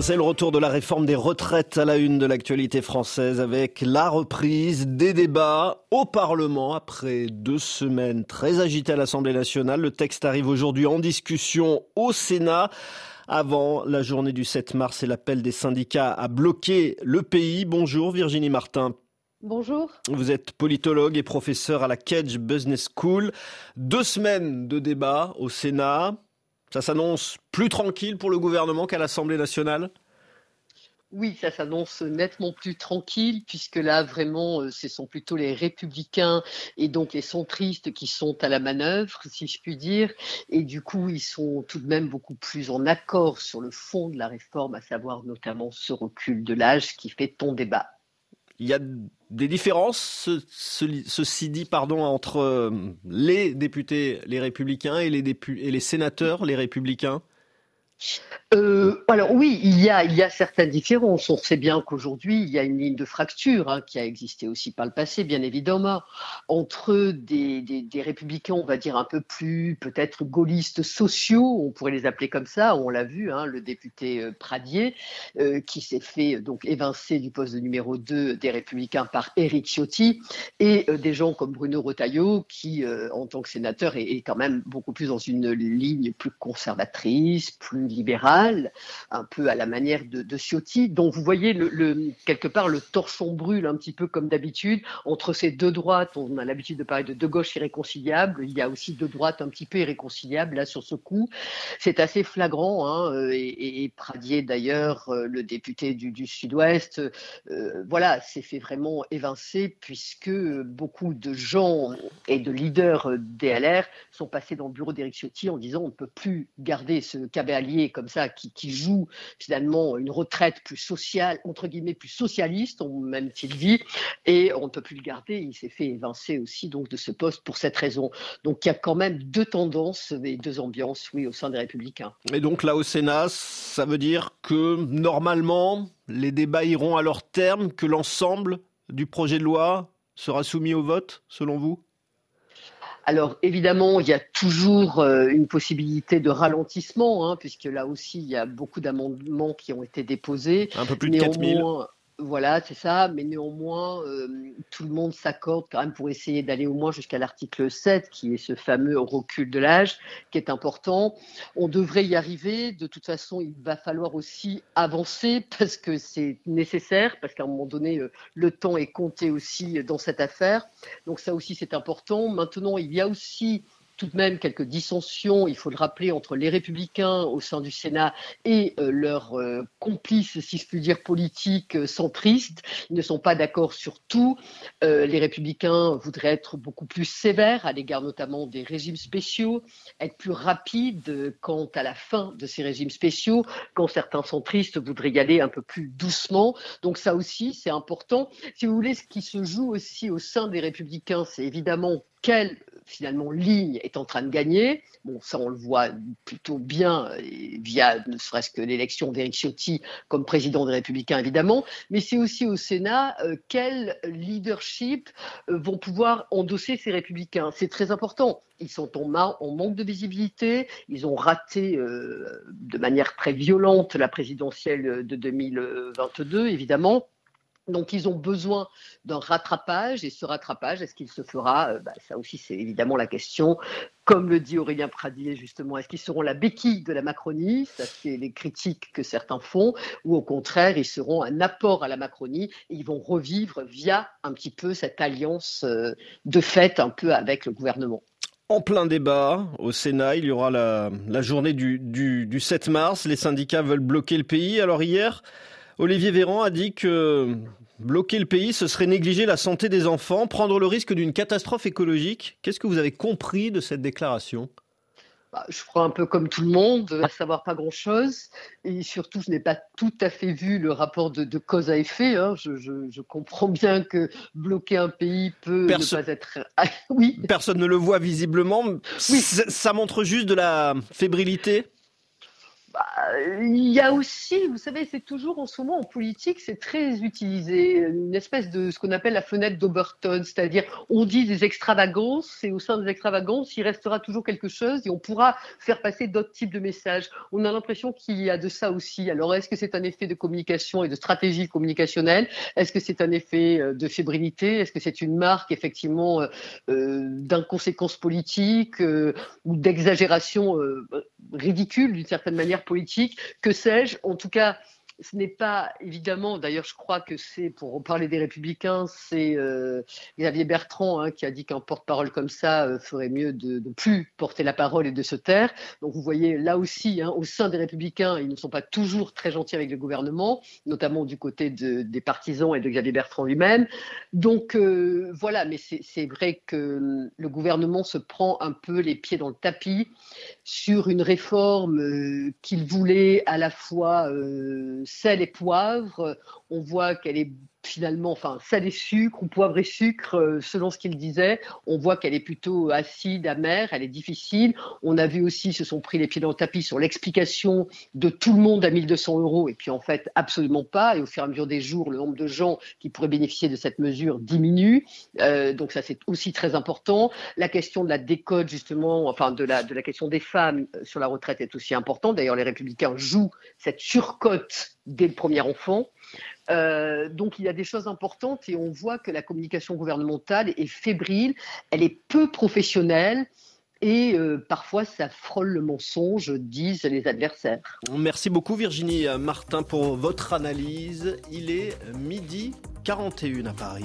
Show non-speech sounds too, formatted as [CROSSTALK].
C'est le retour de la réforme des retraites à la une de l'actualité française avec la reprise des débats au Parlement après deux semaines très agitées à l'Assemblée nationale. Le texte arrive aujourd'hui en discussion au Sénat avant la journée du 7 mars et l'appel des syndicats à bloquer le pays. Bonjour Virginie Martin. Bonjour. Vous êtes politologue et professeur à la Cage Business School. Deux semaines de débats au Sénat. Ça s'annonce plus tranquille pour le gouvernement qu'à l'Assemblée nationale? Oui, ça s'annonce nettement plus tranquille, puisque là, vraiment, euh, ce sont plutôt les républicains et donc les centristes qui sont à la manœuvre, si je puis dire. Et du coup, ils sont tout de même beaucoup plus en accord sur le fond de la réforme, à savoir notamment ce recul de l'âge qui fait ton débat. Il y a des différences, ceci dit, pardon, entre euh, les députés, les républicains, et les, et les sénateurs, les républicains? Euh, alors oui, il y, a, certaines différences. On sait bien qu'aujourd'hui, il y a une ligne de fracture hein, qui a existé aussi par le passé, bien évidemment, entre des, des, républicains, on va dire un peu plus peut-être gaullistes sociaux, on pourrait les appeler comme ça. On l'a vu, hein, le député euh, Pradier, euh, qui s'est fait donc évincer du poste de numéro 2 des républicains par Éric Ciotti, et des gens comme Bruno Retailleau, qui, en tant que sénateur, est, est quand même beaucoup plus dans une ligne plus conservatrice, plus libéral, un peu à la manière de, Ciotti. Donc vous voyez quelque part le torchon brûle un petit peu comme d'habitude entre ces deux droites. On a l'habitude de parler de deux gauches irréconciliables. Il y a aussi deux droites un petit peu irréconciliables là sur ce coup. C'est assez flagrant. Hein, euh, et, Pradier d'ailleurs, euh, le député du, Sud-Ouest, euh, voilà, s'est fait vraiment évincer puisque beaucoup de gens et de leaders DLR sont passés dans le bureau d'Éric Ciotti en disant on ne peut plus garder ce cabalier comme ça qui, joue finalement une retraite plus sociale, entre guillemets plus socialiste, même-t-il dit, et on ne peut plus le garder. Il s'est fait évincer aussi donc de ce poste pour cette raison. Donc il y a quand même deux tendances et deux ambiances, oui, au sein des Républicains. Et donc là au Sénat, ça veut dire que normalement les débats iront à leur terme, que l'ensemble du projet de loi sera soumis au vote, selon vous? Alors évidemment, il y a toujours euh, une possibilité de ralentissement, hein, puisque là aussi, il y a beaucoup d'amendements qui ont été déposés. Un peu plus de 4000. Voilà, c'est ça, mais néanmoins, euh, tout le monde s'accorde quand même pour essayer d'aller au moins jusqu'à l'article 7, qui est ce fameux recul de l'âge, qui est important. On devrait y arriver. De toute façon, il va falloir aussi avancer [LAUGHS] parce que c'est nécessaire, parce qu'à un moment donné, euh, le temps est compté aussi dans cette affaire. Donc ça aussi, c'est important. Maintenant, il y a aussi tout de même quelques dissensions, il faut le rappeler, entre les républicains au sein du Sénat et euh, leurs euh, complices, si je puis dire, politiques euh, centristes. Ils ne sont pas d'accord sur tout. les républicains voudraient être beaucoup plus sévères à l'égard notamment des régimes spéciaux, être plus rapides quant à la fin de ces régimes spéciaux, quand certains centristes voudraient y aller un peu plus doucement. Donc ça aussi, c'est important. Si vous voulez, ce qui se joue aussi au sein des républicains, c'est évidemment quelle finalement ligne est en train de gagner. Bon, ça on le voit plutôt bien via ne serait-ce que l'élection d'Éric Ciotti comme président des Républicains évidemment, mais c'est aussi au Sénat euh, quel leadership euh, vont pouvoir endosser ces Républicains. C'est très important. Ils sont en, manque de visibilité. Ils ont raté euh, de manière très violente la présidentielle de 2022 évidemment. Donc ils ont besoin d'un rattrapage et ce rattrapage, est-ce qu'il se fera? Euh, bah, Ça aussi c'est évidemment la question. Comme le dit Aurélien Pradier justement, est-ce qu'ils seront la béquille de la Macronie? Ça c'est les critiques que certains font, ou au contraire ils seront un apport à la Macronie et ils vont revivre via un petit peu cette alliance euh, de fait un peu avec le gouvernement. En plein débat au Sénat, il y aura la, journée du, du 7 mars. Les syndicats veulent bloquer le pays. Alors hier, Olivier Véran a dit que bloquer le pays, ce serait négliger la santé des enfants, prendre le risque d'une catastrophe écologique. Qu'est-ce que vous avez compris de cette déclaration? Bah, je crois un peu comme tout le monde, à savoir pas grand-chose. Et surtout, je n'ai pas tout à fait vu le rapport de, cause à effet. Hein. Je, comprends bien que bloquer un pays peut ne pas être... oui. Personne ne le voit visiblement. Oui. Ça montre juste de la fébrilité? Il y a aussi, vous savez, c'est toujours en ce moment en politique, c'est très utilisé, une espèce de ce qu'on appelle la fenêtre d'Oberton, c'est-à-dire on dit des extravagances et au sein des extravagances, il restera toujours quelque chose et on pourra faire passer d'autres types de messages. On a l'impression qu'il y a de ça aussi. Alors est-ce que c'est un effet de communication et de stratégie communicationnelle? Est-ce que c'est un effet euh, de fébrilité? Est-ce que c'est une marque effectivement euh, euh, d'inconséquence politique ou d'exagération ridicule d'une certaine manière politique, que sais-je? En tout cas, ce n'est pas évidemment, d'ailleurs je crois que c'est, pour parler des républicains, c'est euh, Xavier Bertrand hein, qui a dit qu'un porte-parole comme ça euh, ferait mieux de ne plus porter la parole et de se taire. Donc vous voyez là aussi, hein, au sein des républicains, ils ne sont pas toujours très gentils avec le gouvernement, notamment du côté des partisans et de Xavier Bertrand lui-même. Donc euh, voilà, mais c'est vrai que hum, le gouvernement se prend un peu les pieds dans le tapis sur une réforme qu'il voulait à la fois sel et poivre. On voit qu'elle est finalement, enfin, et sucre ou poivre et sucre, euh, selon ce qu'il disait. On voit qu'elle est plutôt acide, amère, elle est difficile. On a vu aussi, se sont pris les pieds dans le tapis sur l'explication de tout le monde à 1200 euros, et puis en fait, absolument pas. Et au fur et à mesure des jours, le nombre de gens qui pourraient bénéficier de cette mesure diminue. Euh, donc ça, c'est aussi très important. La question de la décote, justement, enfin, de la, de la question des femmes euh, sur la retraite est aussi importante. D'ailleurs, les républicains jouent cette surcote dès le premier enfant. Euh, donc il y a des choses importantes et on voit que la communication gouvernementale est fébrile, elle est peu professionnelle. Et euh, parfois, ça frôle le mensonge, disent les adversaires. Merci beaucoup Virginie Martin pour votre analyse. Il est midi 41 à Paris.